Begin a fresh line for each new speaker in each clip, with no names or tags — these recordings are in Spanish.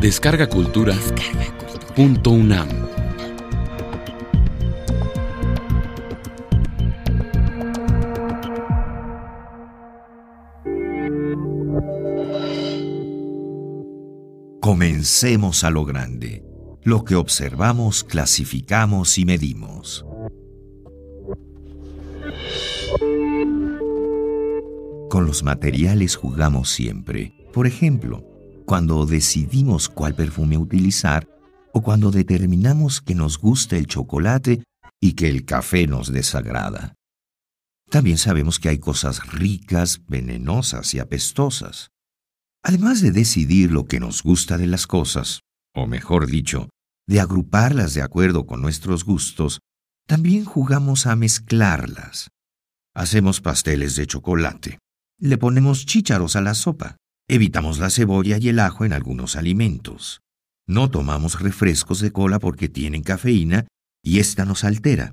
Descarga Cultura. Punto UNAM.
Comencemos a lo grande. Lo que observamos, clasificamos y medimos. Con los materiales jugamos siempre. Por ejemplo, cuando decidimos cuál perfume utilizar o cuando determinamos que nos gusta el chocolate y que el café nos desagrada. También sabemos que hay cosas ricas, venenosas y apestosas. Además de decidir lo que nos gusta de las cosas, o mejor dicho, de agruparlas de acuerdo con nuestros gustos, también jugamos a mezclarlas. Hacemos pasteles de chocolate. Le ponemos chícharos a la sopa. Evitamos la cebolla y el ajo en algunos alimentos. No tomamos refrescos de cola porque tienen cafeína y esta nos altera.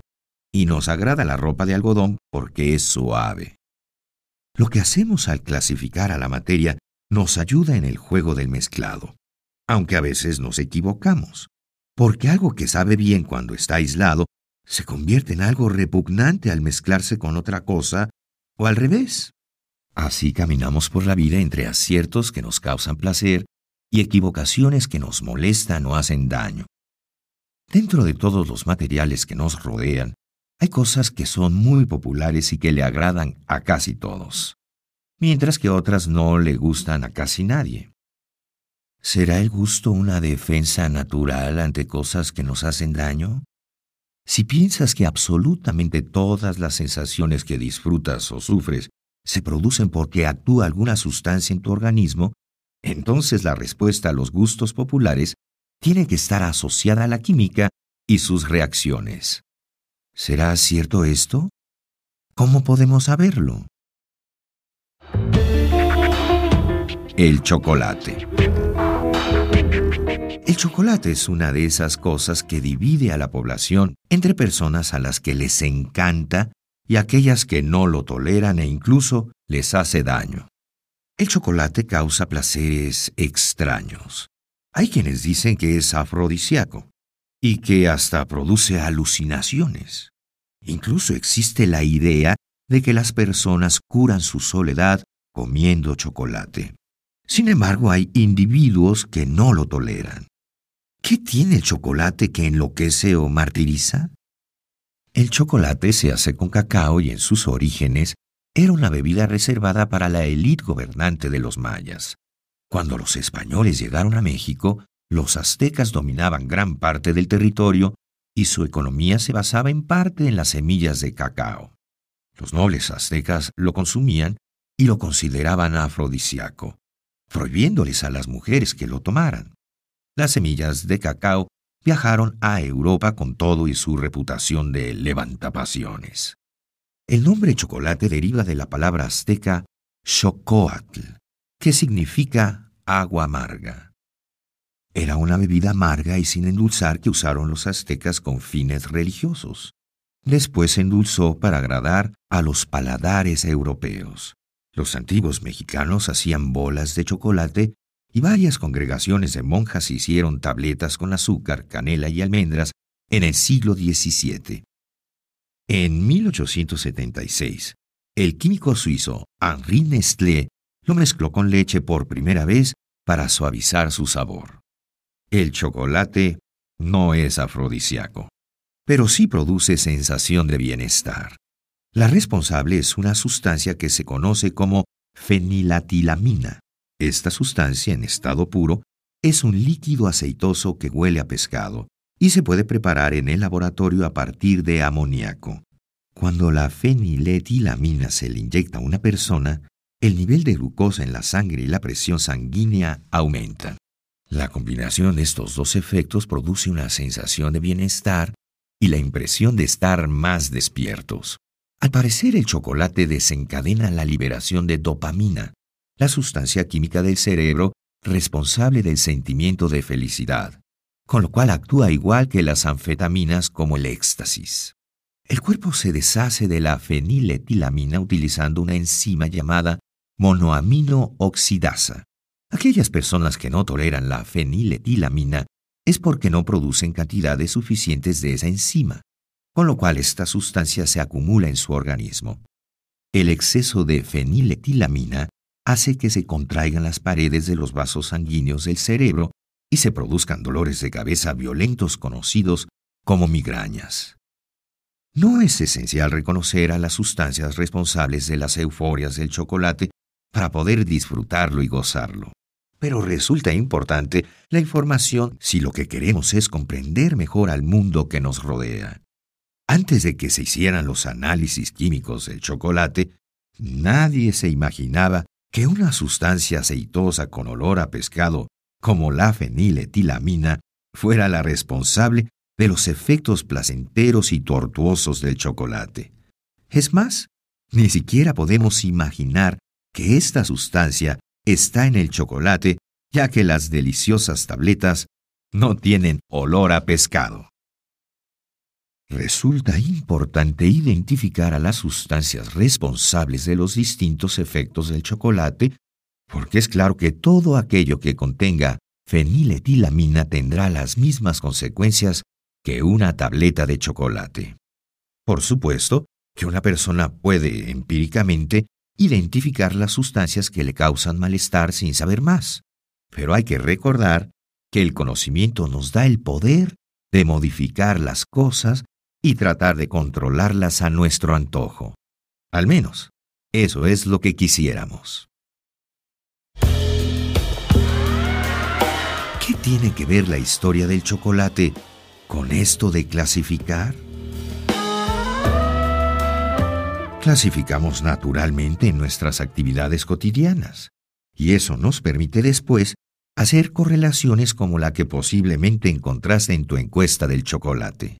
Y nos agrada la ropa de algodón porque es suave. Lo que hacemos al clasificar a la materia nos ayuda en el juego del mezclado, aunque a veces nos equivocamos, porque algo que sabe bien cuando está aislado se convierte en algo repugnante al mezclarse con otra cosa o al revés. Así caminamos por la vida entre aciertos que nos causan placer y equivocaciones que nos molestan o hacen daño. Dentro de todos los materiales que nos rodean, hay cosas que son muy populares y que le agradan a casi todos, mientras que otras no le gustan a casi nadie. ¿Será el gusto una defensa natural ante cosas que nos hacen daño? Si piensas que absolutamente todas las sensaciones que disfrutas o sufres se producen porque actúa alguna sustancia en tu organismo, entonces la respuesta a los gustos populares tiene que estar asociada a la química y sus reacciones. ¿Será cierto esto? ¿Cómo podemos saberlo? El chocolate. El chocolate es una de esas cosas que divide a la población entre personas a las que les encanta y aquellas que no lo toleran e incluso les hace daño. El chocolate causa placeres extraños. Hay quienes dicen que es afrodisíaco y que hasta produce alucinaciones. Incluso existe la idea de que las personas curan su soledad comiendo chocolate. Sin embargo, hay individuos que no lo toleran. ¿Qué tiene el chocolate que enloquece o martiriza? El chocolate se hace con cacao y en sus orígenes era una bebida reservada para la élite gobernante de los mayas. Cuando los españoles llegaron a México, los aztecas dominaban gran parte del territorio y su economía se basaba en parte en las semillas de cacao. Los nobles aztecas lo consumían y lo consideraban afrodisíaco, prohibiéndoles a las mujeres que lo tomaran. Las semillas de cacao viajaron a Europa con todo y su reputación de levantapasiones. El nombre chocolate deriva de la palabra azteca xocoatl, que significa agua amarga. Era una bebida amarga y sin endulzar que usaron los aztecas con fines religiosos. Después se endulzó para agradar a los paladares europeos. Los antiguos mexicanos hacían bolas de chocolate y varias congregaciones de monjas hicieron tabletas con azúcar, canela y almendras en el siglo XVII. En 1876, el químico suizo Henri Nestlé lo mezcló con leche por primera vez para suavizar su sabor. El chocolate no es afrodisíaco, pero sí produce sensación de bienestar. La responsable es una sustancia que se conoce como fenilatilamina. Esta sustancia en estado puro es un líquido aceitoso que huele a pescado y se puede preparar en el laboratorio a partir de amoníaco. Cuando la feniletilamina se le inyecta a una persona, el nivel de glucosa en la sangre y la presión sanguínea aumentan. La combinación de estos dos efectos produce una sensación de bienestar y la impresión de estar más despiertos. Al parecer el chocolate desencadena la liberación de dopamina, la sustancia química del cerebro responsable del sentimiento de felicidad, con lo cual actúa igual que las anfetaminas como el éxtasis. El cuerpo se deshace de la feniletilamina utilizando una enzima llamada monoamino oxidasa. Aquellas personas que no toleran la feniletilamina es porque no producen cantidades suficientes de esa enzima, con lo cual esta sustancia se acumula en su organismo. El exceso de feniletilamina hace que se contraigan las paredes de los vasos sanguíneos del cerebro y se produzcan dolores de cabeza violentos conocidos como migrañas. No es esencial reconocer a las sustancias responsables de las euforias del chocolate para poder disfrutarlo y gozarlo. Pero resulta importante la información si lo que queremos es comprender mejor al mundo que nos rodea. Antes de que se hicieran los análisis químicos del chocolate, nadie se imaginaba que una sustancia aceitosa con olor a pescado como la feniletilamina fuera la responsable de los efectos placenteros y tortuosos del chocolate. Es más, ni siquiera podemos imaginar que esta sustancia está en el chocolate, ya que las deliciosas tabletas no tienen olor a pescado. Resulta importante identificar a las sustancias responsables de los distintos efectos del chocolate, porque es claro que todo aquello que contenga feniletilamina tendrá las mismas consecuencias que una tableta de chocolate. Por supuesto que una persona puede empíricamente identificar las sustancias que le causan malestar sin saber más, pero hay que recordar que el conocimiento nos da el poder de modificar las cosas y tratar de controlarlas a nuestro antojo. Al menos, eso es lo que quisiéramos. ¿Qué tiene que ver la historia del chocolate con esto de clasificar? Clasificamos naturalmente en nuestras actividades cotidianas, y eso nos permite después hacer correlaciones como la que posiblemente encontraste en tu encuesta del chocolate.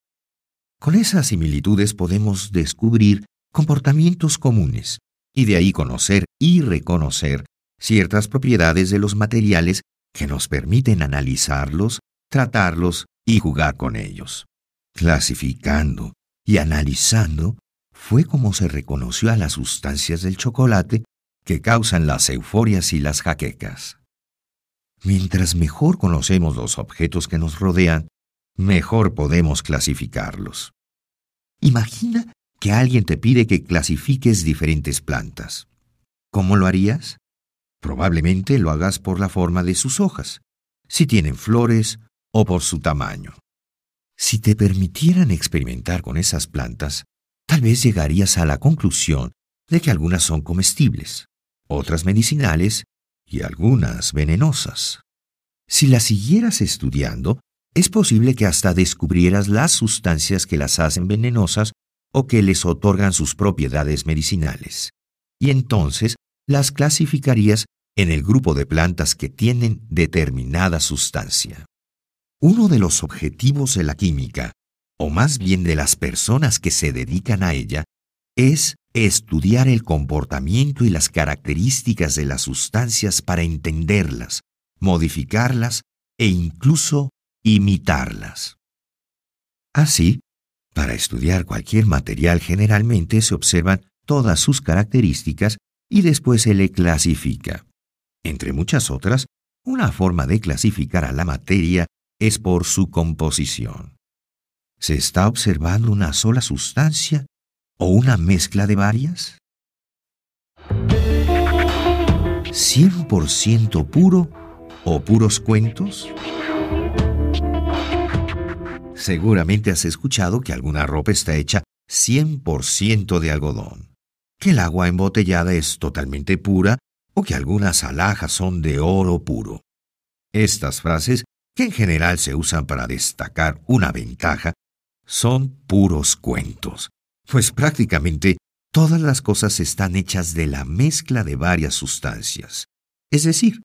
Con esas similitudes podemos descubrir comportamientos comunes y de ahí conocer y reconocer ciertas propiedades de los materiales que nos permiten analizarlos, tratarlos y jugar con ellos. Clasificando y analizando fue como se reconoció a las sustancias del chocolate que causan las euforias y las jaquecas. Mientras mejor conocemos los objetos que nos rodean, mejor podemos clasificarlos. Imagina que alguien te pide que clasifiques diferentes plantas. ¿Cómo lo harías? Probablemente lo hagas por la forma de sus hojas, si tienen flores o por su tamaño. Si te permitieran experimentar con esas plantas, tal vez llegarías a la conclusión de que algunas son comestibles, otras medicinales y algunas venenosas. Si las siguieras estudiando, es posible que hasta descubrieras las sustancias que las hacen venenosas o que les otorgan sus propiedades medicinales. Y entonces las clasificarías en el grupo de plantas que tienen determinada sustancia. Uno de los objetivos de la química, o más bien de las personas que se dedican a ella, es estudiar el comportamiento y las características de las sustancias para entenderlas, modificarlas e incluso imitarlas. Así, para estudiar cualquier material generalmente se observan todas sus características y después se le clasifica. Entre muchas otras, una forma de clasificar a la materia es por su composición. ¿Se está observando una sola sustancia o una mezcla de varias? ¿100% puro o puros cuentos? Seguramente has escuchado que alguna ropa está hecha 100% de algodón, que el agua embotellada es totalmente pura o que algunas alhajas son de oro puro. Estas frases que en general se usan para destacar una ventaja, son puros cuentos, pues prácticamente todas las cosas están hechas de la mezcla de varias sustancias. Es decir,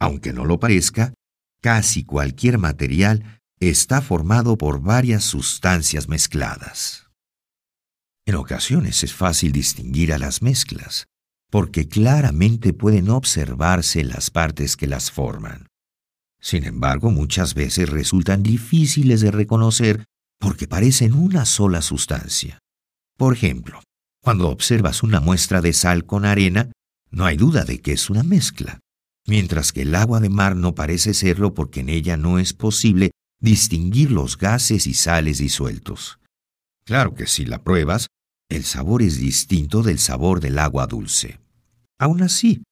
aunque no lo parezca, casi cualquier material está formado por varias sustancias mezcladas. En ocasiones es fácil distinguir a las mezclas, porque claramente pueden observarse las partes que las forman. Sin embargo, muchas veces resultan difíciles de reconocer porque parecen una sola sustancia. Por ejemplo, cuando observas una muestra de sal con arena, no hay duda de que es una mezcla. mientras que el agua de mar no parece serlo porque en ella no es posible distinguir los gases y sales disueltos. Claro que si la pruebas, el sabor es distinto del sabor del agua dulce. Aún así,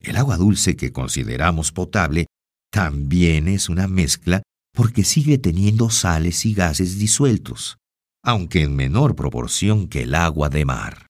el agua dulce que consideramos potable también es una mezcla porque sigue teniendo sales y gases disueltos, aunque en menor proporción que el agua de mar.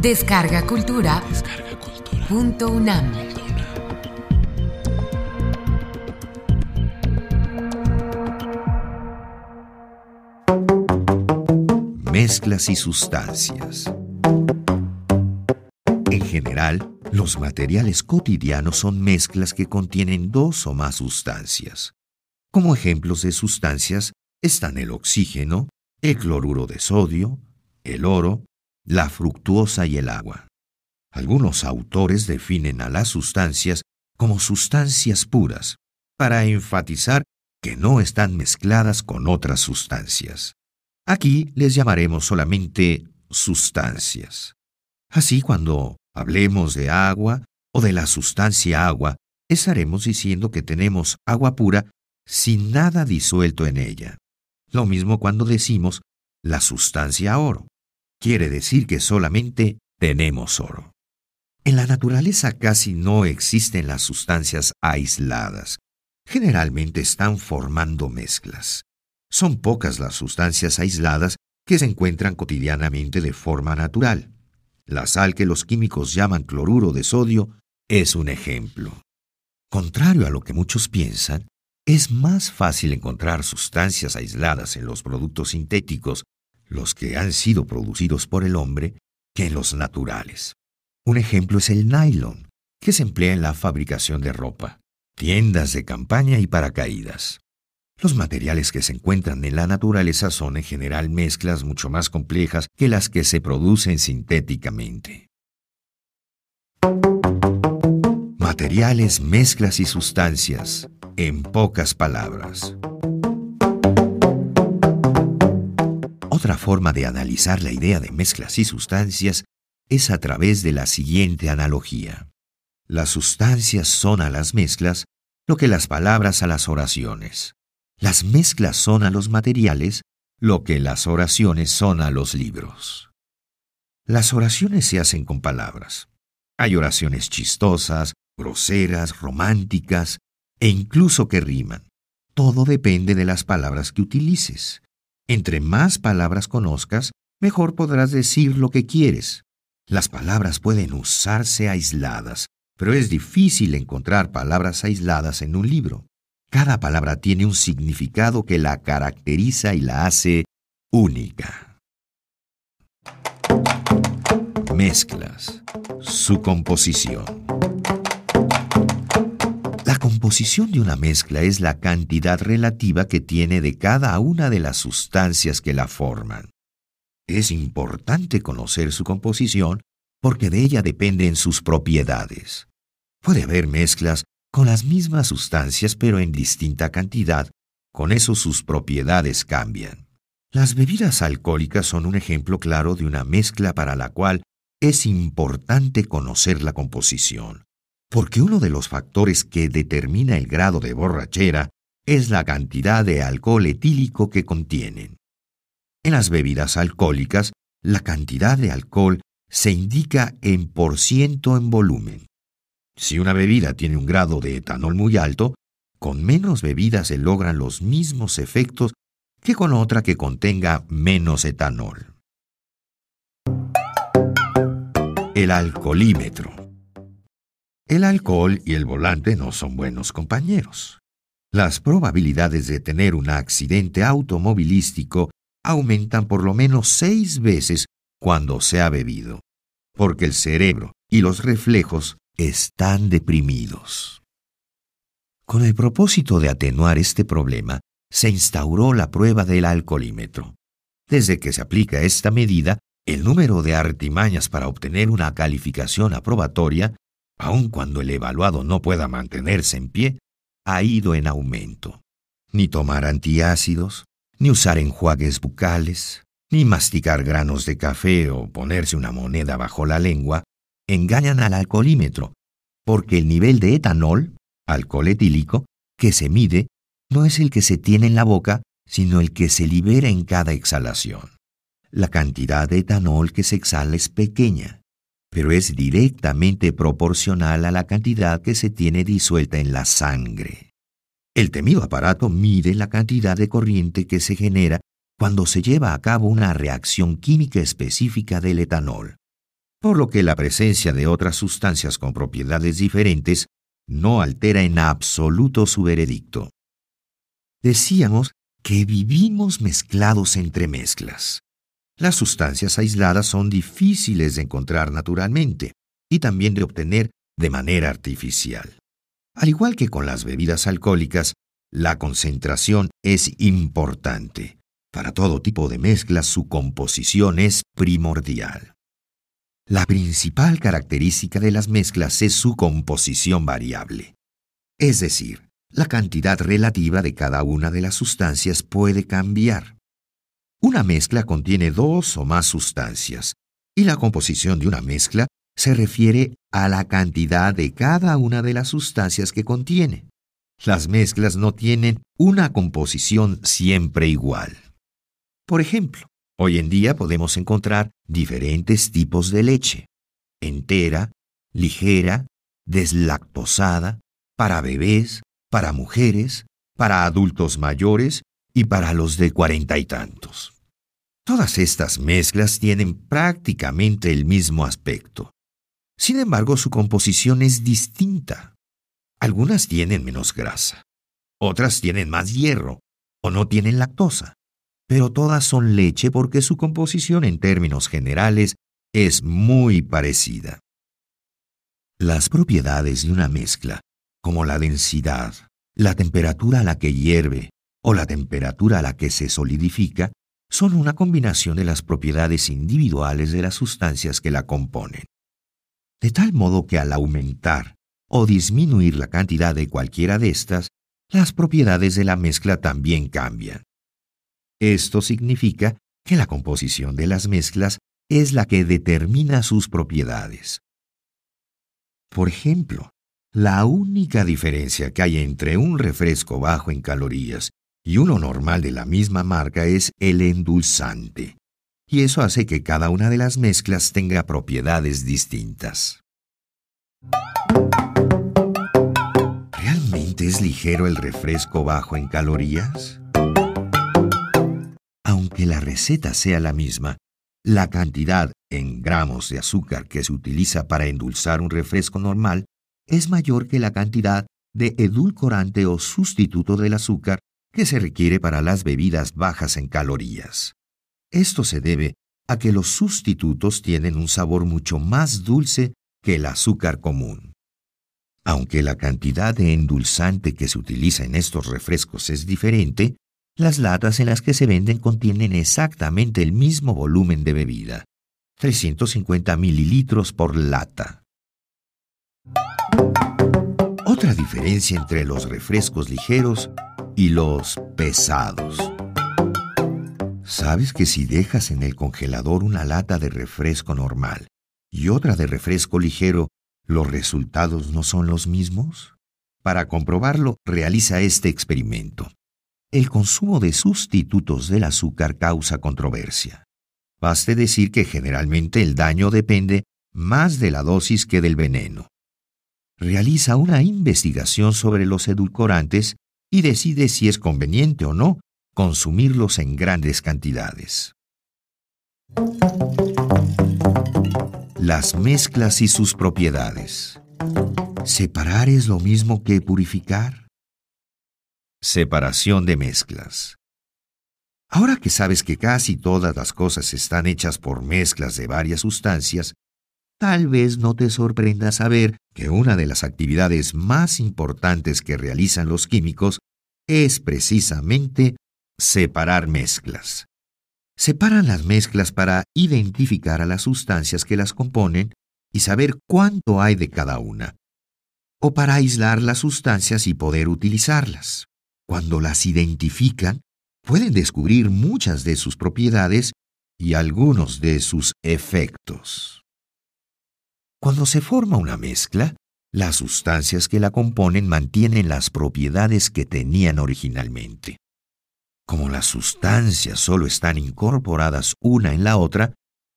Descarga Cultura. Descarga Cultura. Punto UNAM.
Mezclas y sustancias. En general, los materiales cotidianos son mezclas que contienen dos o más sustancias. Como ejemplos de sustancias están el oxígeno, el cloruro de sodio, el oro, la fructuosa y el agua. Algunos autores definen a las sustancias como sustancias puras, para enfatizar que no están mezcladas con otras sustancias. Aquí les llamaremos solamente sustancias. Así cuando hablemos de agua o de la sustancia agua, estaremos diciendo que tenemos agua pura sin nada disuelto en ella. Lo mismo cuando decimos la sustancia oro quiere decir que solamente tenemos oro. En la naturaleza casi no existen las sustancias aisladas. Generalmente están formando mezclas. Son pocas las sustancias aisladas que se encuentran cotidianamente de forma natural. La sal que los químicos llaman cloruro de sodio es un ejemplo. Contrario a lo que muchos piensan, es más fácil encontrar sustancias aisladas en los productos sintéticos los que han sido producidos por el hombre, que los naturales. Un ejemplo es el nylon, que se emplea en la fabricación de ropa, tiendas de campaña y paracaídas. Los materiales que se encuentran en la naturaleza son en general mezclas mucho más complejas que las que se producen sintéticamente. Materiales, mezclas y sustancias, en pocas palabras. Otra forma de analizar la idea de mezclas y sustancias es a través de la siguiente analogía. Las sustancias son a las mezclas lo que las palabras a las oraciones. Las mezclas son a los materiales lo que las oraciones son a los libros. Las oraciones se hacen con palabras. Hay oraciones chistosas, groseras, románticas e incluso que riman. Todo depende de las palabras que utilices. Entre más palabras conozcas, mejor podrás decir lo que quieres. Las palabras pueden usarse aisladas, pero es difícil encontrar palabras aisladas en un libro. Cada palabra tiene un significado que la caracteriza y la hace única. Mezclas. Su composición. La composición de una mezcla es la cantidad relativa que tiene de cada una de las sustancias que la forman. Es importante conocer su composición porque de ella dependen sus propiedades. Puede haber mezclas con las mismas sustancias pero en distinta cantidad, con eso sus propiedades cambian. Las bebidas alcohólicas son un ejemplo claro de una mezcla para la cual es importante conocer la composición porque uno de los factores que determina el grado de borrachera es la cantidad de alcohol etílico que contienen. En las bebidas alcohólicas, la cantidad de alcohol se indica en por ciento en volumen. Si una bebida tiene un grado de etanol muy alto, con menos bebida se logran los mismos efectos que con otra que contenga menos etanol. El alcoholímetro. El alcohol y el volante no son buenos compañeros. Las probabilidades de tener un accidente automovilístico aumentan por lo menos seis veces cuando se ha bebido, porque el cerebro y los reflejos están deprimidos. Con el propósito de atenuar este problema, se instauró la prueba del alcoholímetro. Desde que se aplica esta medida, el número de artimañas para obtener una calificación aprobatoria, aun cuando el evaluado no pueda mantenerse en pie, ha ido en aumento. Ni tomar antiácidos, ni usar enjuagues bucales, ni masticar granos de café o ponerse una moneda bajo la lengua engañan al alcoholímetro, porque el nivel de etanol, alcohol etílico, que se mide no es el que se tiene en la boca, sino el que se libera en cada exhalación. La cantidad de etanol que se exhala es pequeña, pero es directamente proporcional a la cantidad que se tiene disuelta en la sangre. El temido aparato mide la cantidad de corriente que se genera cuando se lleva a cabo una reacción química específica del etanol, por lo que la presencia de otras sustancias con propiedades diferentes no altera en absoluto su veredicto. Decíamos que vivimos mezclados entre mezclas. Las sustancias aisladas son difíciles de encontrar naturalmente y también de obtener de manera artificial. Al igual que con las bebidas alcohólicas, la concentración es importante. Para todo tipo de mezclas su composición es primordial. La principal característica de las mezclas es su composición variable. Es decir, la cantidad relativa de cada una de las sustancias puede cambiar. Una mezcla contiene dos o más sustancias, y la composición de una mezcla se refiere a la cantidad de cada una de las sustancias que contiene. Las mezclas no tienen una composición siempre igual. Por ejemplo, Hoy en día podemos encontrar diferentes tipos de leche, entera, ligera, deslactosada, para bebés, para mujeres, para adultos mayores y para los de cuarenta y tantos. Todas estas mezclas tienen prácticamente el mismo aspecto. Sin embargo, su composición es distinta. Algunas tienen menos grasa, otras tienen más hierro o no tienen lactosa pero todas son leche porque su composición en términos generales es muy parecida. Las propiedades de una mezcla, como la densidad, la temperatura a la que hierve o la temperatura a la que se solidifica, son una combinación de las propiedades individuales de las sustancias que la componen. De tal modo que al aumentar o disminuir la cantidad de cualquiera de estas, las propiedades de la mezcla también cambian. Esto significa que la composición de las mezclas es la que determina sus propiedades. Por ejemplo, la única diferencia que hay entre un refresco bajo en calorías y uno normal de la misma marca es el endulzante, y eso hace que cada una de las mezclas tenga propiedades distintas. ¿Realmente es ligero el refresco bajo en calorías? Aunque la receta sea la misma, la cantidad en gramos de azúcar que se utiliza para endulzar un refresco normal es mayor que la cantidad de edulcorante o sustituto del azúcar que se requiere para las bebidas bajas en calorías. Esto se debe a que los sustitutos tienen un sabor mucho más dulce que el azúcar común. Aunque la cantidad de endulzante que se utiliza en estos refrescos es diferente, las latas en las que se venden contienen exactamente el mismo volumen de bebida, 350 mililitros por lata. Otra diferencia entre los refrescos ligeros y los pesados. ¿Sabes que si dejas en el congelador una lata de refresco normal y otra de refresco ligero, los resultados no son los mismos? Para comprobarlo, realiza este experimento el consumo de sustitutos del azúcar causa controversia. Baste decir que generalmente el daño depende más de la dosis que del veneno. Realiza una investigación sobre los edulcorantes y decide si es conveniente o no consumirlos en grandes cantidades. Las mezclas y sus propiedades. ¿Separar es lo mismo que purificar? Separación de mezclas. Ahora que sabes que casi todas las cosas están hechas por mezclas de varias sustancias, tal vez no te sorprenda saber que una de las actividades más importantes que realizan los químicos es precisamente separar mezclas. separan las mezclas para identificar a las sustancias que las componen y saber cuánto hay de cada una, o para aislar las sustancias y poder utilizarlas. Cuando las identifican, pueden descubrir muchas de sus propiedades y algunos de sus efectos. Cuando se forma una mezcla, las sustancias que la componen mantienen las propiedades que tenían originalmente. Como las sustancias solo están incorporadas una en la otra,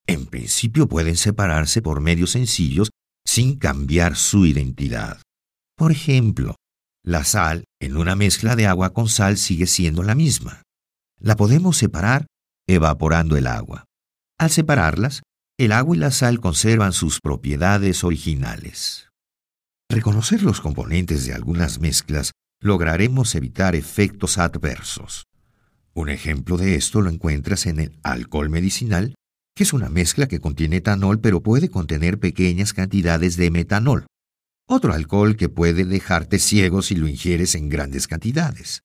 en principio pueden separarse por medios sencillos sin cambiar su identidad. Por ejemplo, la sal en una mezcla de agua con sal sigue siendo la misma. La podemos separar evaporando el agua. Al separarlas, el agua y la sal conservan sus propiedades originales. Reconocer los componentes de algunas mezclas lograremos evitar efectos adversos. Un ejemplo de esto lo encuentras en el alcohol medicinal, que es una mezcla que contiene etanol pero puede contener pequeñas cantidades de metanol. Otro alcohol que puede dejarte ciego si lo ingieres en grandes cantidades.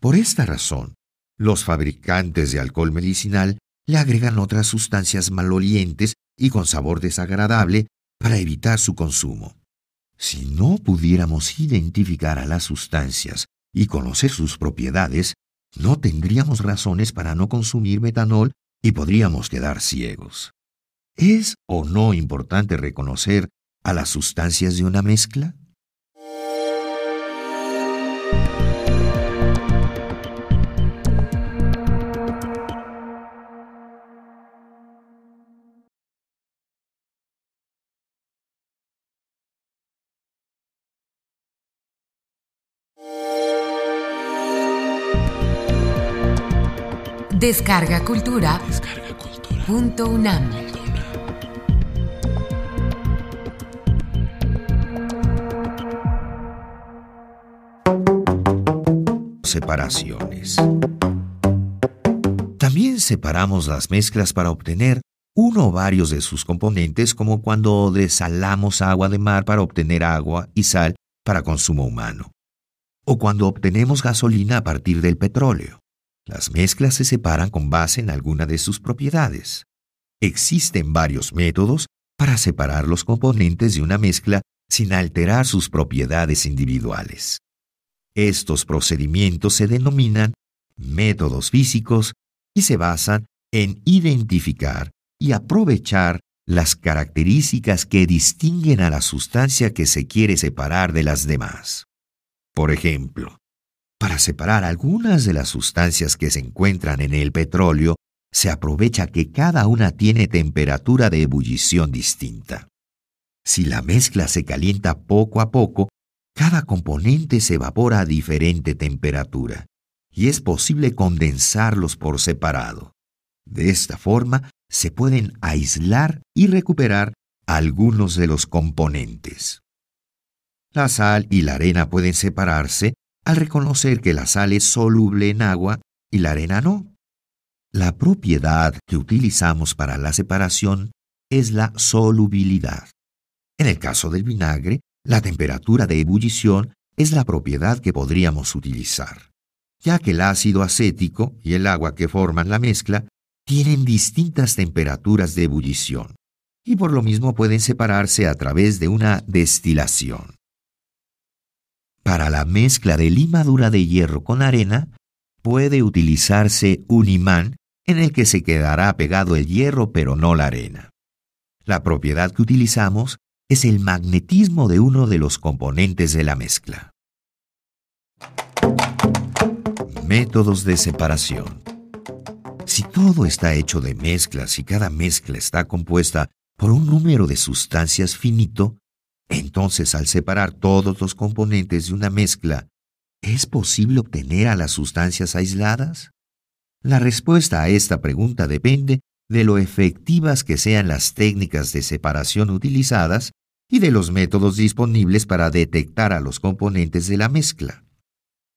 Por esta razón, los fabricantes de alcohol medicinal le agregan otras sustancias malolientes y con sabor desagradable para evitar su consumo. Si no pudiéramos identificar a las sustancias y conocer sus propiedades, no tendríamos razones para no consumir metanol y podríamos quedar ciegos. ¿Es o no importante reconocer a las sustancias de una mezcla?
Descarga Cultura. Punto UNAM.
Separaciones. También separamos las mezclas para obtener uno o varios de sus componentes, como cuando desalamos agua de mar para obtener agua y sal para consumo humano, o cuando obtenemos gasolina a partir del petróleo. Las mezclas se separan con base en alguna de sus propiedades. Existen varios métodos para separar los componentes de una mezcla sin alterar sus propiedades individuales. Estos procedimientos se denominan métodos físicos y se basan en identificar y aprovechar las características que distinguen a la sustancia que se quiere separar de las demás. Por ejemplo, para separar algunas de las sustancias que se encuentran en el petróleo, se aprovecha que cada una tiene temperatura de ebullición distinta. Si la mezcla se calienta poco a poco, cada componente se evapora a diferente temperatura y es posible condensarlos por separado. De esta forma, se pueden aislar y recuperar algunos de los componentes. La sal y la arena pueden separarse al reconocer que la sal es soluble en agua y la arena no. La propiedad que utilizamos para la separación es la solubilidad. En el caso del vinagre, la temperatura de ebullición es la propiedad que podríamos utilizar, ya que el ácido acético y el agua que forman la mezcla tienen distintas temperaturas de ebullición y por lo mismo pueden separarse a través de una destilación. Para la mezcla de limadura de hierro con arena, puede utilizarse un imán en el que se quedará pegado el hierro pero no la arena. La propiedad que utilizamos es el magnetismo de uno de los componentes de la mezcla. Métodos de separación. Si todo está hecho de mezclas y cada mezcla está compuesta por un número de sustancias finito, entonces, al separar todos los componentes de una mezcla, ¿es posible obtener a las sustancias aisladas? La respuesta a esta pregunta depende de lo efectivas que sean las técnicas de separación utilizadas y de los métodos disponibles para detectar a los componentes de la mezcla.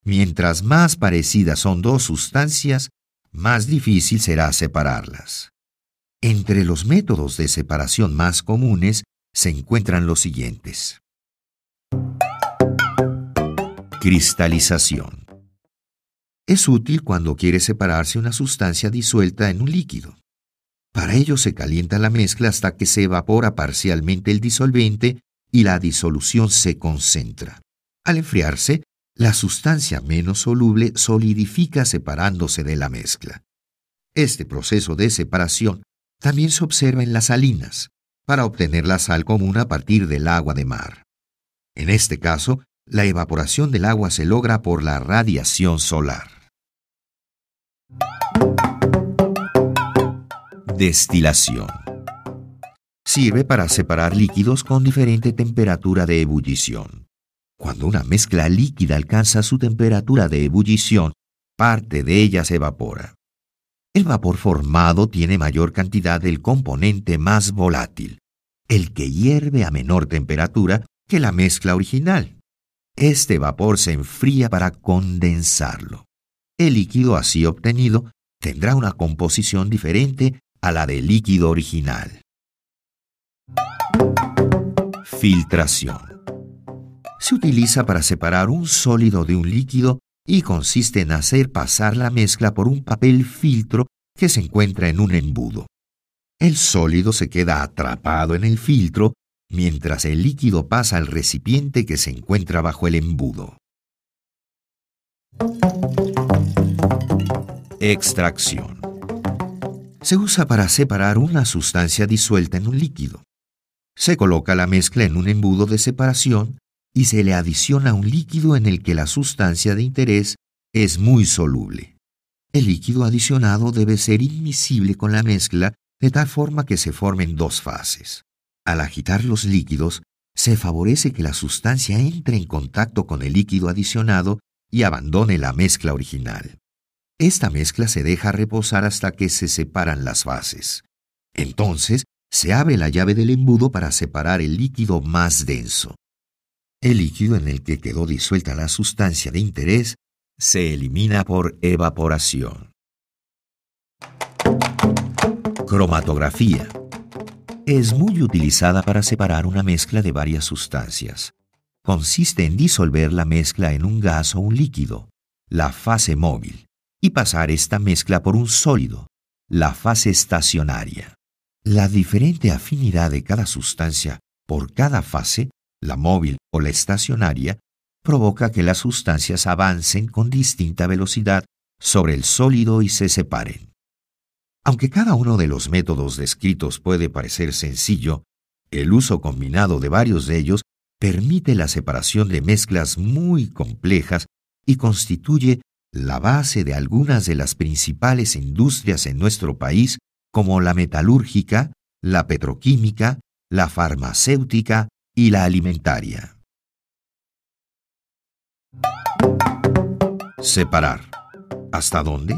Mientras más parecidas son dos sustancias, más difícil será separarlas. Entre los métodos de separación más comunes se encuentran los siguientes. Cristalización. Es útil cuando quiere separarse una sustancia disuelta en un líquido. Para ello se calienta la mezcla hasta que se evapora parcialmente el disolvente y la disolución se concentra. Al enfriarse, la sustancia menos soluble solidifica separándose de la mezcla. Este proceso de separación también se observa en las salinas, para obtener la sal común a partir del agua de mar. En este caso, la evaporación del agua se logra por la radiación solar. Destilación. Sirve para separar líquidos con diferente temperatura de ebullición. Cuando una mezcla líquida alcanza su temperatura de ebullición, parte de ella se evapora. El vapor formado tiene mayor cantidad del componente más volátil, el que hierve a menor temperatura que la mezcla original. Este vapor se enfría para condensarlo. El líquido así obtenido tendrá una composición diferente a la del líquido original. Filtración. Se utiliza para separar un sólido de un líquido y consiste en hacer pasar la mezcla por un papel filtro que se encuentra en un embudo. El sólido se queda atrapado en el filtro mientras el líquido pasa al recipiente que se encuentra bajo el embudo. Extracción. Se usa para separar una sustancia disuelta en un líquido. Se coloca la mezcla en un embudo de separación y se le adiciona un líquido en el que la sustancia de interés es muy soluble. El líquido adicionado debe ser inmisible con la mezcla de tal forma que se formen dos fases. Al agitar los líquidos, se favorece que la sustancia entre en contacto con el líquido adicionado y abandone la mezcla original. Esta mezcla se deja reposar hasta que se separan las fases. Entonces, se abre la llave del embudo para separar el líquido más denso. El líquido en el que quedó disuelta la sustancia de interés se elimina por evaporación. Cromatografía. Es muy utilizada para separar una mezcla de varias sustancias. Consiste en disolver la mezcla en un gas o un líquido, la fase móvil, y pasar esta mezcla por un sólido, la fase estacionaria. La diferente afinidad de cada sustancia por cada fase la móvil o la estacionaria, provoca que las sustancias avancen con distinta velocidad sobre el sólido y se separen. Aunque cada uno de los métodos descritos puede parecer sencillo, el uso combinado de varios de ellos permite la separación de mezclas muy complejas y constituye la base de algunas de las principales industrias en nuestro país como la metalúrgica, la petroquímica, la farmacéutica y la alimentaria. Separar. ¿Hasta dónde?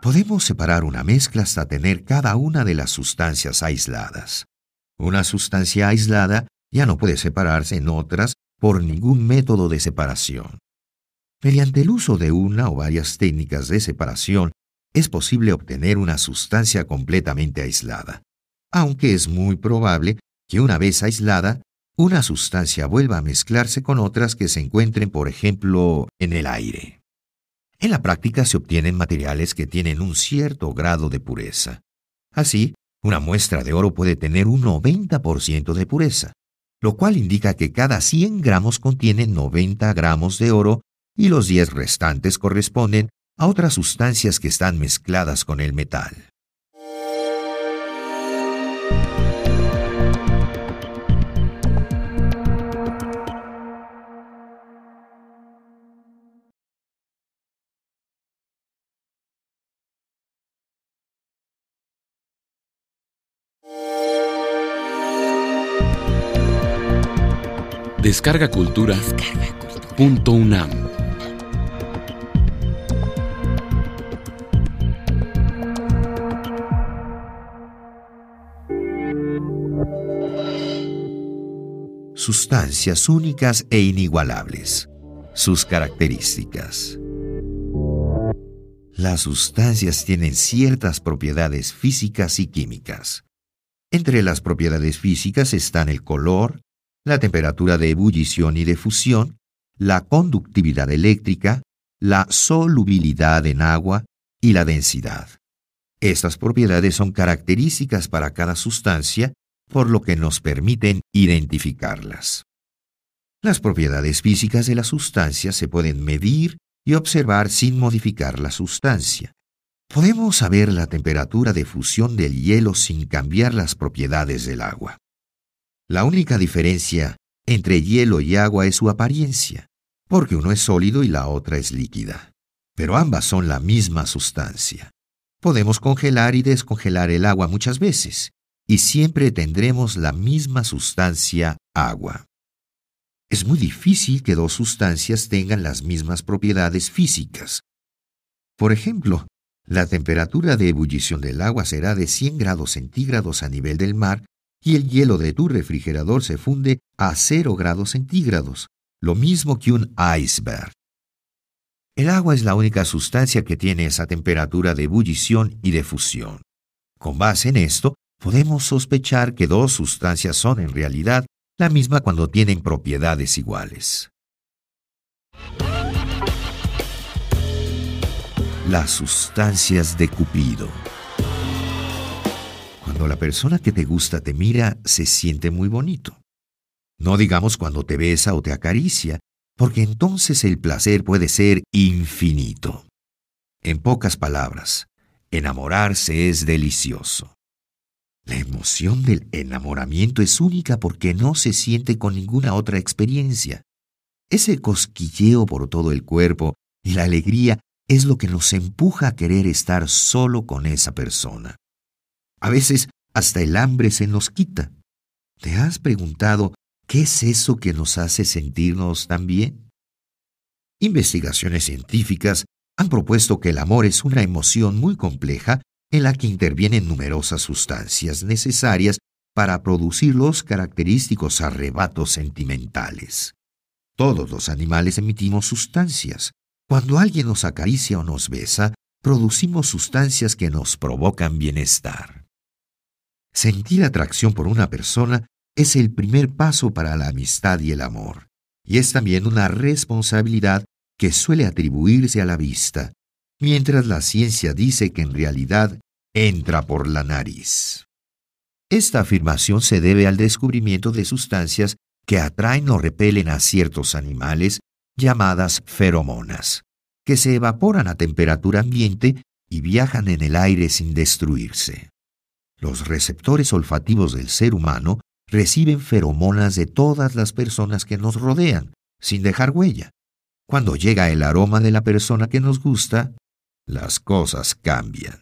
Podemos separar una mezcla hasta tener cada una de las sustancias aisladas. Una sustancia aislada ya no puede separarse en otras por ningún método de separación. Mediante el uso de una o varias técnicas de separación, es posible obtener una sustancia completamente aislada, aunque es muy probable que una vez aislada, una sustancia vuelva a mezclarse con otras que se encuentren, por ejemplo, en el aire. En la práctica se obtienen materiales que tienen un cierto grado de pureza. Así, una muestra de oro puede tener un 90% de pureza, lo cual indica que cada 100 gramos contiene 90 gramos de oro y los 10 restantes corresponden a otras sustancias que están mezcladas con el metal.
Descarga Cultura. Punto UNAM.
Sustancias únicas e inigualables. Sus características. Las sustancias tienen ciertas propiedades físicas y químicas. Entre las propiedades físicas están el color, la temperatura de ebullición y de fusión, la conductividad eléctrica, la solubilidad en agua y la densidad. Estas propiedades son características para cada sustancia, por lo que nos permiten identificarlas. Las propiedades físicas de la sustancia se pueden medir y observar sin modificar la sustancia. Podemos saber la temperatura de fusión del hielo sin cambiar las propiedades del agua. La única diferencia entre hielo y agua es su apariencia, porque uno es sólido y la otra es líquida. Pero ambas son la misma sustancia. Podemos congelar y descongelar el agua muchas veces, y siempre tendremos la misma sustancia agua. Es muy difícil que dos sustancias tengan las mismas propiedades físicas. Por ejemplo, la temperatura de ebullición del agua será de 100 grados centígrados a nivel del mar y el hielo de tu refrigerador se funde a 0 grados centígrados, lo mismo que un iceberg. El agua es la única sustancia que tiene esa temperatura de ebullición y de fusión. Con base en esto, podemos sospechar que dos sustancias son en realidad la misma cuando tienen propiedades iguales. Las sustancias de Cupido. Cuando la persona que te gusta te mira, se siente muy bonito. No digamos cuando te besa o te acaricia, porque entonces el placer puede ser infinito. En pocas palabras, enamorarse es delicioso. La emoción del enamoramiento es única porque no se siente con ninguna otra experiencia. Ese cosquilleo por todo el cuerpo y la alegría es lo que nos empuja a querer estar solo con esa persona. A veces hasta el hambre se nos quita. ¿Te has preguntado qué es eso que nos hace sentirnos tan bien? Investigaciones científicas han propuesto que el amor es una emoción muy compleja en la que intervienen numerosas sustancias necesarias para producir los característicos arrebatos sentimentales. Todos los animales emitimos sustancias, cuando alguien nos acaricia o nos besa, producimos sustancias que nos provocan bienestar. Sentir atracción por una persona es el primer paso para la amistad y el amor, y es también una responsabilidad que suele atribuirse a la vista, mientras la ciencia dice que en realidad entra por la nariz. Esta afirmación se debe al descubrimiento de sustancias que atraen o repelen a ciertos animales llamadas feromonas, que se evaporan a temperatura ambiente y viajan en el aire sin destruirse. Los receptores olfativos del ser humano reciben feromonas de todas las personas que nos rodean, sin dejar huella. Cuando llega el aroma de la persona que nos gusta, las cosas cambian.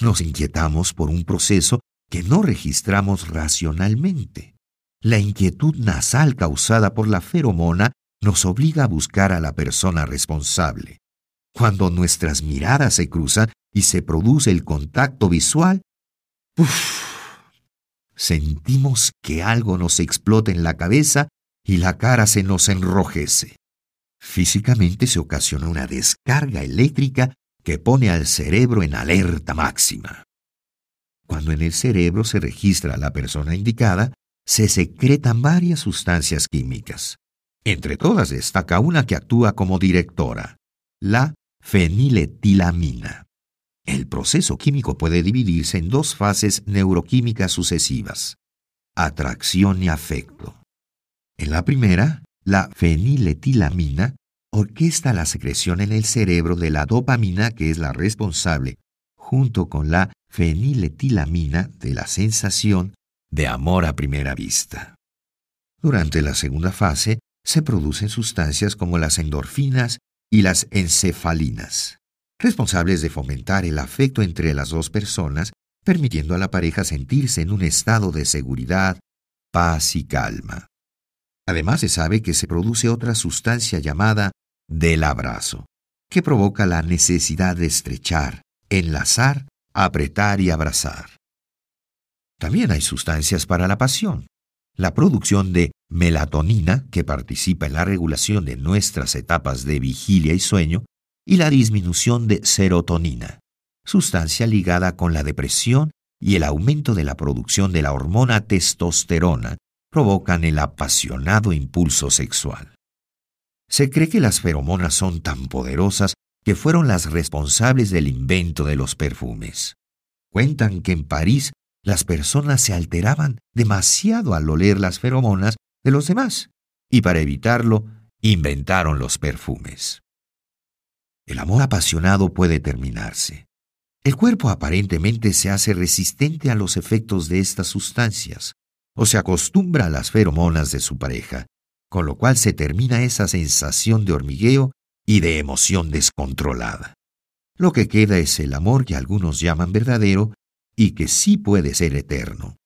Nos inquietamos por un proceso que no registramos racionalmente. La inquietud nasal causada por la feromona nos obliga a buscar a la persona responsable. Cuando nuestras miradas se cruzan y se produce el contacto visual, sentimos que algo nos explota en la cabeza y la cara se nos enrojece. Físicamente se ocasiona una descarga eléctrica que pone al cerebro en alerta máxima. Cuando en el cerebro se registra la persona indicada, se secretan varias sustancias químicas. Entre todas destaca una que actúa como directora, la feniletilamina. El proceso químico puede dividirse en dos fases neuroquímicas sucesivas, atracción y afecto. En la primera, la feniletilamina orquesta la secreción en el cerebro de la dopamina que es la responsable, junto con la feniletilamina, de la sensación de amor a primera vista. Durante la segunda fase, se producen sustancias como las endorfinas y las encefalinas, responsables de fomentar el afecto entre las dos personas, permitiendo a la pareja sentirse en un estado de seguridad, paz y calma. Además se sabe que se produce otra sustancia llamada del abrazo, que provoca la necesidad de estrechar, enlazar, apretar y abrazar. También hay sustancias para la pasión, la producción de melatonina, que participa en la regulación de nuestras etapas de vigilia y sueño, y la disminución de serotonina, sustancia ligada con la depresión y el aumento de la producción de la hormona testosterona, provocan el apasionado impulso sexual. Se cree que las feromonas son tan poderosas que fueron las responsables del invento de los perfumes. Cuentan que en París las personas se alteraban demasiado al oler las feromonas de los demás, y para evitarlo inventaron los perfumes. El amor apasionado puede terminarse. El cuerpo aparentemente se hace resistente a los efectos de estas sustancias, o se acostumbra a las feromonas de su pareja, con lo cual se termina esa sensación de hormigueo y de emoción descontrolada. Lo que queda es el amor que algunos llaman verdadero y que sí puede ser eterno.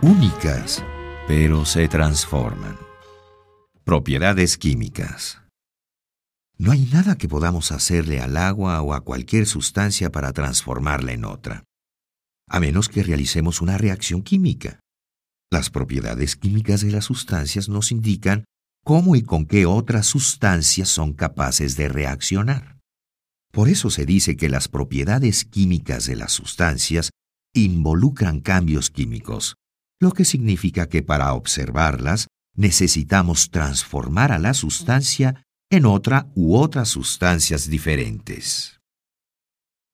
Únicas, pero se transforman. Propiedades químicas. No hay nada que podamos hacerle al agua o a cualquier sustancia para transformarla en otra, a menos que realicemos una reacción química. Las propiedades químicas de las sustancias nos indican cómo y con qué otras sustancias son capaces de reaccionar. Por eso se dice que las propiedades químicas de las sustancias involucran cambios químicos, lo que significa que para observarlas necesitamos transformar a la sustancia en otra u otras sustancias diferentes.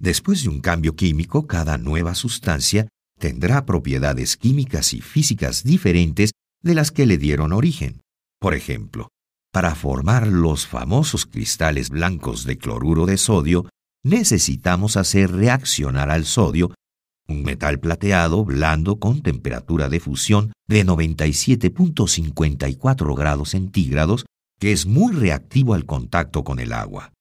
Después de un cambio químico, cada nueva sustancia tendrá propiedades químicas y físicas diferentes de las que le dieron origen. Por ejemplo, para formar los famosos cristales blancos de cloruro de sodio, necesitamos hacer reaccionar al sodio, un metal plateado blando con temperatura de fusión de 97.54 grados centígrados, que es muy reactivo al contacto con el agua.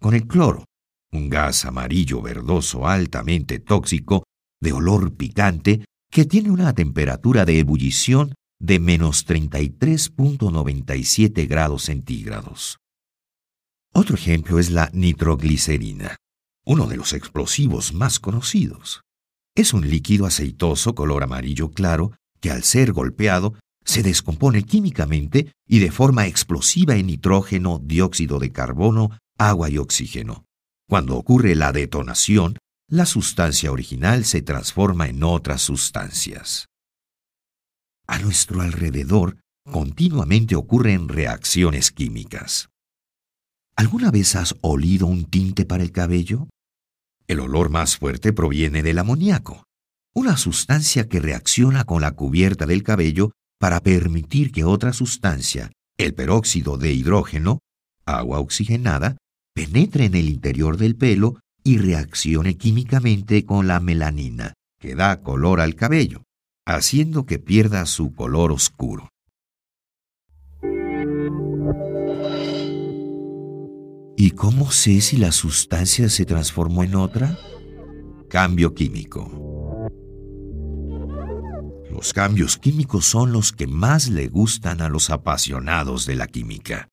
Con el cloro, un gas amarillo verdoso altamente tóxico, de olor picante, que tiene una temperatura de ebullición de menos 33.97 grados centígrados. Otro ejemplo es la nitroglicerina, uno de los explosivos más conocidos. Es un líquido aceitoso color amarillo claro que al ser golpeado se descompone químicamente y de forma explosiva en nitrógeno, dióxido de carbono, agua y oxígeno. Cuando ocurre la detonación, la sustancia original se transforma en otras sustancias. A nuestro alrededor continuamente ocurren reacciones químicas. ¿Alguna vez has olido un tinte para el cabello? El olor más fuerte proviene del amoníaco, una sustancia que reacciona con la cubierta del cabello para permitir que otra sustancia, el peróxido de hidrógeno, agua oxigenada, penetre en el interior del pelo y reaccione químicamente con la melanina, que da color al cabello haciendo que pierda su color oscuro. ¿Y cómo sé si la sustancia se transformó en otra? Cambio químico. Los cambios químicos son los que más le gustan a los apasionados de la química.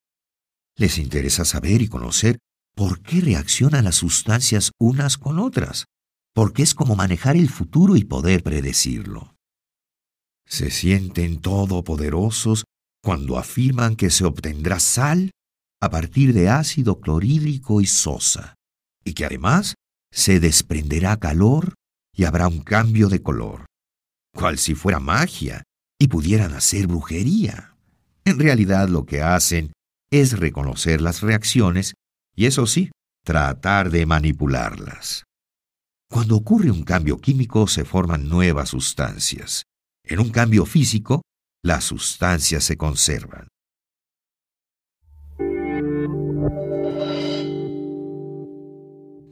Les interesa saber y conocer por qué reaccionan las sustancias unas con otras, porque es como manejar el futuro y poder predecirlo se sienten todopoderosos cuando afirman que se obtendrá sal a partir de ácido clorhídrico y sosa, y que además se desprenderá calor y habrá un cambio de color, cual si fuera magia y pudieran hacer brujería. En realidad lo que hacen es reconocer las reacciones y eso sí, tratar de manipularlas. Cuando ocurre un cambio químico se forman nuevas sustancias, en un cambio físico, las sustancias se conservan.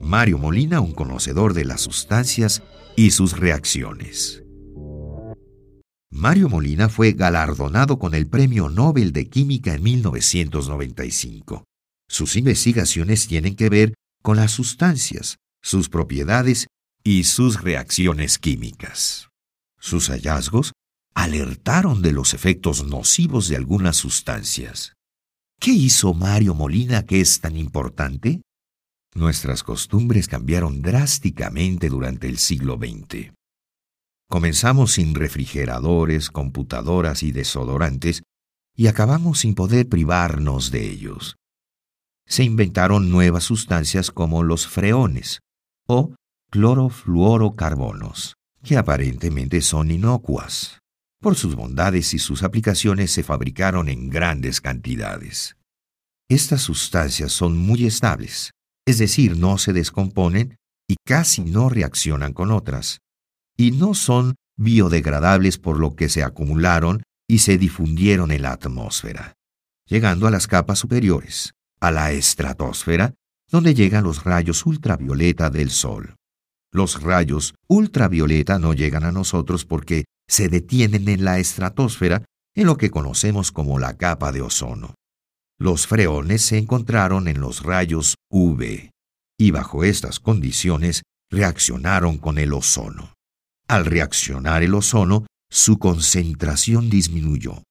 Mario Molina, un conocedor de las sustancias y sus reacciones. Mario Molina fue galardonado con el Premio Nobel de Química en 1995. Sus investigaciones tienen que ver con las sustancias, sus propiedades y sus reacciones químicas. Sus hallazgos alertaron de los efectos nocivos de algunas sustancias. ¿Qué hizo Mario Molina que es tan importante? Nuestras costumbres cambiaron drásticamente durante el siglo XX. Comenzamos sin refrigeradores, computadoras y desodorantes y acabamos sin poder privarnos de ellos. Se inventaron nuevas sustancias como los freones o clorofluorocarbonos que aparentemente son inocuas. Por sus bondades y sus aplicaciones se fabricaron en grandes cantidades. Estas sustancias son muy estables, es decir, no se descomponen y casi no reaccionan con otras, y no son biodegradables por lo que se acumularon y se difundieron en la atmósfera, llegando a las capas superiores, a la estratosfera, donde llegan los rayos ultravioleta del Sol. Los rayos ultravioleta no llegan a nosotros porque se detienen en la estratosfera, en lo que conocemos como la capa de ozono. Los freones se encontraron en los rayos UV, y bajo estas condiciones reaccionaron con el ozono. Al reaccionar el ozono, su concentración disminuyó.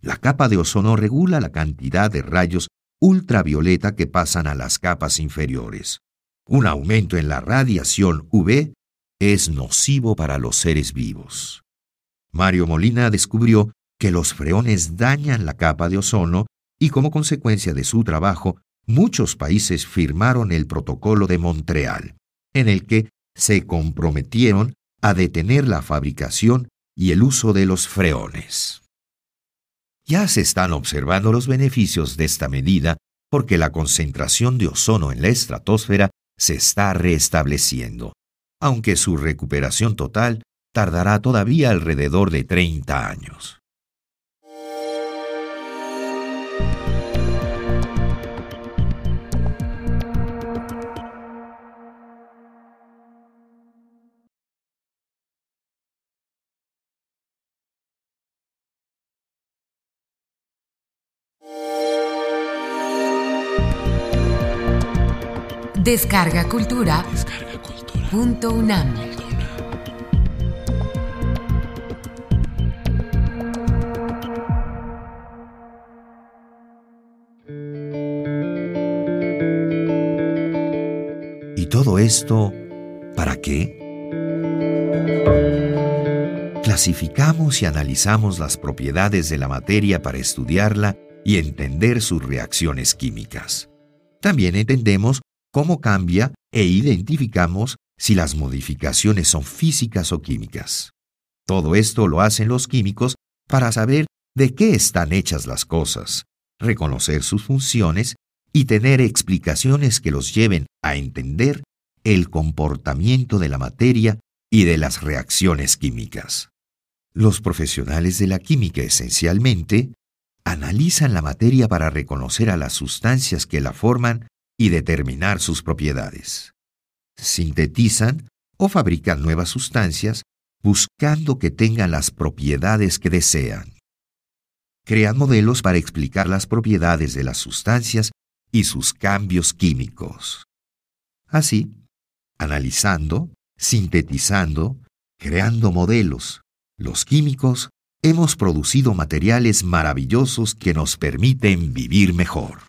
La capa de ozono regula la cantidad de rayos ultravioleta que pasan a las capas inferiores. Un aumento en la radiación UV es nocivo para los seres vivos. Mario Molina descubrió que los freones dañan la capa de ozono y como consecuencia de su trabajo, muchos países firmaron el Protocolo de Montreal, en el que se comprometieron a detener la fabricación y el uso de los freones. Ya se están observando los beneficios de esta medida porque la concentración de ozono en la estratosfera se está restableciendo, aunque su recuperación total tardará todavía alrededor de 30 años.
Descarga Cultura. Punto UNAM.
¿Y todo esto para qué? Clasificamos y analizamos las propiedades de la materia para estudiarla y entender sus reacciones químicas. También entendemos cómo cambia e identificamos si las modificaciones son físicas o químicas. Todo esto lo hacen los químicos para saber de qué están hechas las cosas, reconocer sus funciones y tener explicaciones que los lleven a entender el comportamiento de la materia y de las reacciones químicas. Los profesionales de la química esencialmente analizan la materia para reconocer a las sustancias que la forman y determinar sus propiedades. Sintetizan o fabrican nuevas sustancias buscando que tengan las propiedades que desean. Crean modelos para explicar las propiedades de las sustancias y sus cambios químicos. Así, analizando, sintetizando, creando modelos, los químicos hemos producido materiales maravillosos que nos permiten vivir mejor.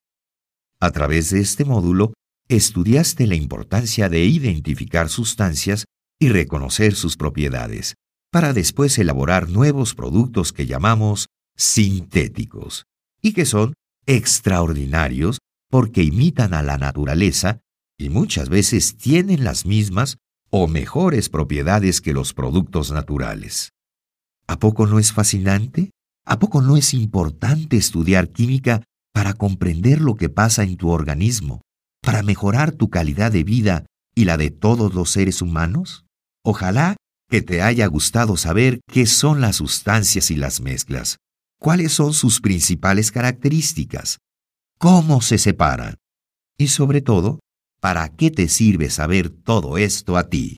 A través de este módulo, estudiaste la importancia de identificar sustancias y reconocer sus propiedades, para después elaborar nuevos productos que llamamos sintéticos, y que son extraordinarios porque imitan a la naturaleza y muchas veces tienen las mismas o mejores propiedades que los productos naturales. ¿A poco no es fascinante? ¿A poco no es importante estudiar química para comprender lo que pasa en tu organismo, para mejorar tu calidad de vida y la de todos los seres humanos? Ojalá que te haya gustado saber qué son las sustancias y las mezclas, cuáles son sus principales características, cómo se separan y sobre todo, ¿para qué te sirve saber todo esto a ti?